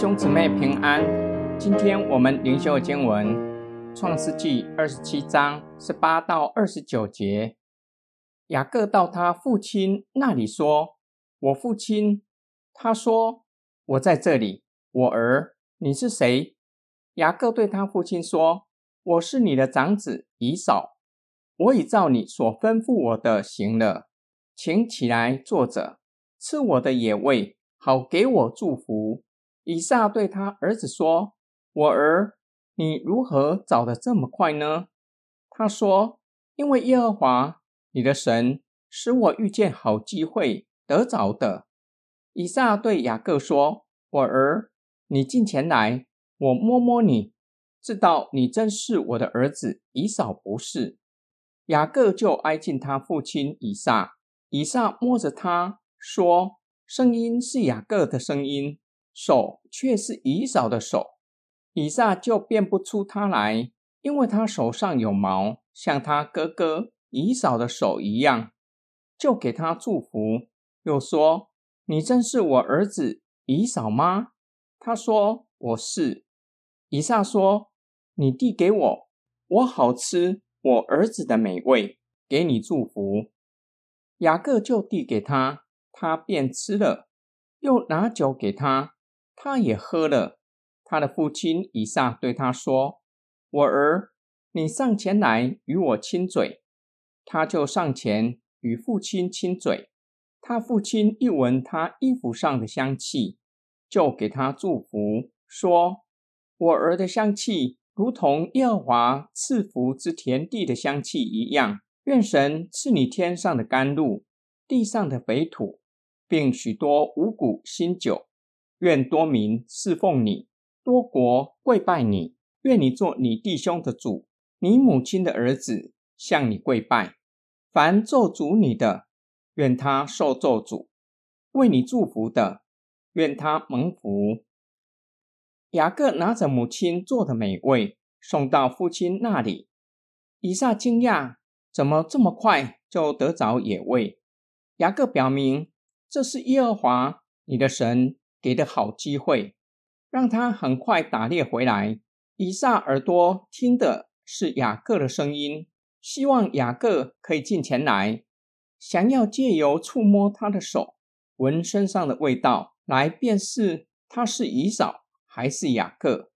兄姊妹平安，今天我们灵修经文《创世纪》二十七章十八到二十九节。雅各到他父亲那里说：“我父亲。”他说：“我在这里，我儿，你是谁？”雅各对他父亲说：“我是你的长子以扫，我已照你所吩咐我的行了，请起来坐着，吃我的野味，好给我祝福。”以撒对他儿子说：“我儿，你如何找得这么快呢？”他说：“因为耶和华你的神使我遇见好机会得着的。”以撒对雅各说：“我儿，你近前来，我摸摸你，知道你真是我的儿子。以扫不是。”雅各就挨近他父亲以撒，以撒摸着他说：“声音是雅各的声音。”手却是以扫的手，以撒就辨不出他来，因为他手上有毛，像他哥哥以扫的手一样，就给他祝福，又说：“你真是我儿子以扫吗？”他说：“我是。”以撒说：“你递给我，我好吃我儿子的美味，给你祝福。”雅各就递给他，他便吃了，又拿酒给他。他也喝了。他的父亲以撒对他说：“我儿，你上前来与我亲嘴。”他就上前与父亲亲嘴。他父亲一闻他衣服上的香气，就给他祝福，说：“我儿的香气如同耶和华赐福之田地的香气一样。愿神赐你天上的甘露，地上的肥土，并许多五谷新酒。”愿多民侍奉你，多国跪拜你。愿你做你弟兄的主，你母亲的儿子向你跪拜。凡咒诅你的，愿他受咒诅；为你祝福的，愿他蒙福。雅各拿着母亲做的美味送到父亲那里。以撒惊讶，怎么这么快就得着野味？雅各表明，这是耶和华你的神。给的好机会，让他很快打猎回来。以撒耳朵听的是雅各的声音，希望雅各可以近前来，想要借由触摸他的手，闻身上的味道，来辨识他是以扫还是雅各。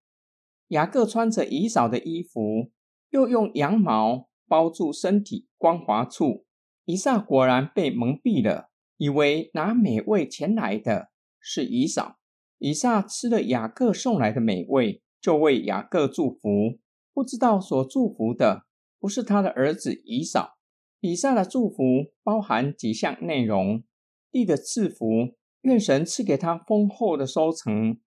雅各穿着以扫的衣服，又用羊毛包住身体光滑处。以撒果然被蒙蔽了，以为拿美味前来的。是以扫，以撒吃了雅各送来的美味，就为雅各祝福。不知道所祝福的不是他的儿子以扫。以撒的祝福包含几项内容：地的赐福，愿神赐给他丰厚的收成；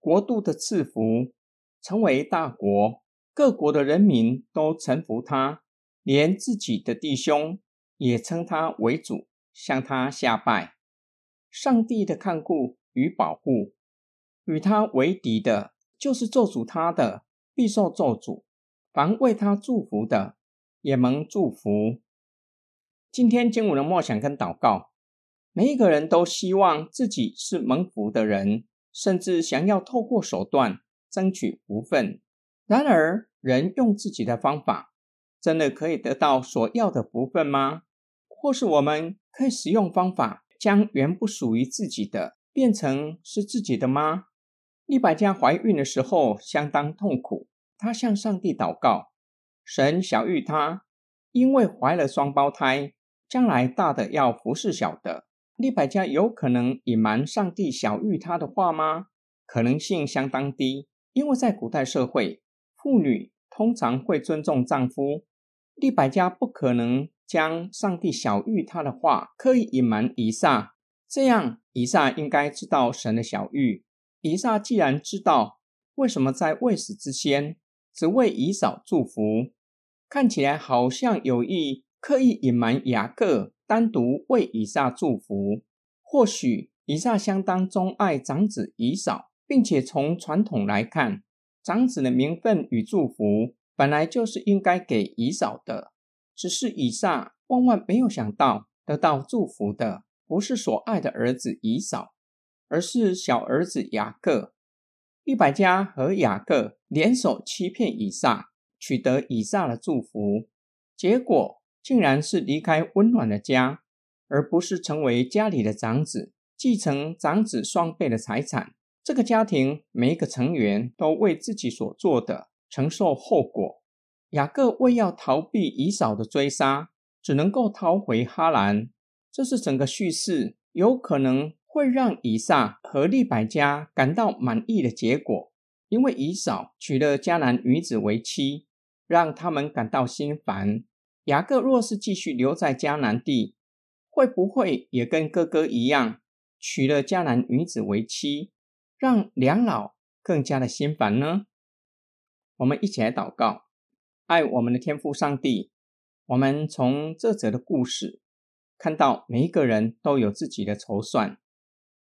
国度的赐福，成为大国，各国的人民都臣服他，连自己的弟兄也称他为主，向他下拜。上帝的看顾。与保护，与他为敌的，就是咒诅他的，必受咒诅；凡为他祝福的，也蒙祝福。今天经文的默想跟祷告，每一个人都希望自己是蒙福的人，甚至想要透过手段争取福分。然而，人用自己的方法，真的可以得到所要的福分吗？或是我们可以使用方法，将原不属于自己的？变成是自己的吗？利百加怀孕的时候相当痛苦，她向上帝祷告，神小玉她，因为怀了双胞胎，将来大的要服侍小的。利百加有可能隐瞒上帝小玉她的话吗？可能性相当低，因为在古代社会，妇女通常会尊重丈夫，利百加不可能将上帝小玉她的话刻意隐瞒以撒。这样，以撒应该知道神的小玉。以撒既然知道，为什么在未死之前只为以扫祝福？看起来好像有意刻意隐瞒雅各，单独为以撒祝福。或许以撒相当钟爱长子以扫，并且从传统来看，长子的名分与祝福本来就是应该给以扫的。只是以撒万万没有想到得到祝福的。不是所爱的儿子以扫，而是小儿子雅各。一百家和雅各联手欺骗以撒，取得以撒的祝福，结果竟然是离开温暖的家，而不是成为家里的长子，继承长子双倍的财产。这个家庭每一个成员都为自己所做的承受后果。雅各为要逃避以扫的追杀，只能够逃回哈兰。这是整个叙事有可能会让以撒和利百加感到满意的结果，因为以扫娶了迦南女子为妻，让他们感到心烦。雅各若是继续留在迦南地，会不会也跟哥哥一样娶了迦南女子为妻？让两老更加的心烦呢？我们一起来祷告，爱我们的天父上帝。我们从这则的故事看到，每一个人都有自己的筹算，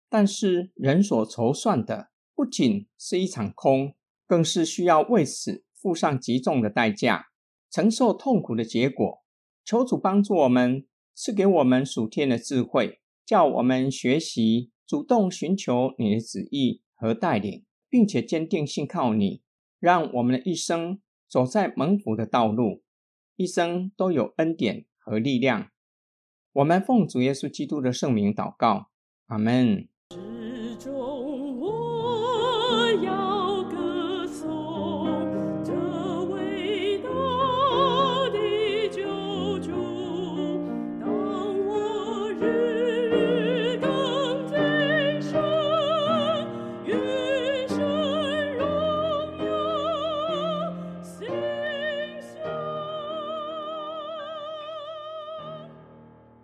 但是人所筹算的不仅是一场空，更是需要为此付上极重的代价，承受痛苦的结果。求主帮助我们，赐给我们属天的智慧，叫我们学习主动寻求你的旨意。和带领，并且坚定信靠你，让我们的一生走在蒙福的道路，一生都有恩典和力量。我们奉主耶稣基督的圣名祷告，阿门。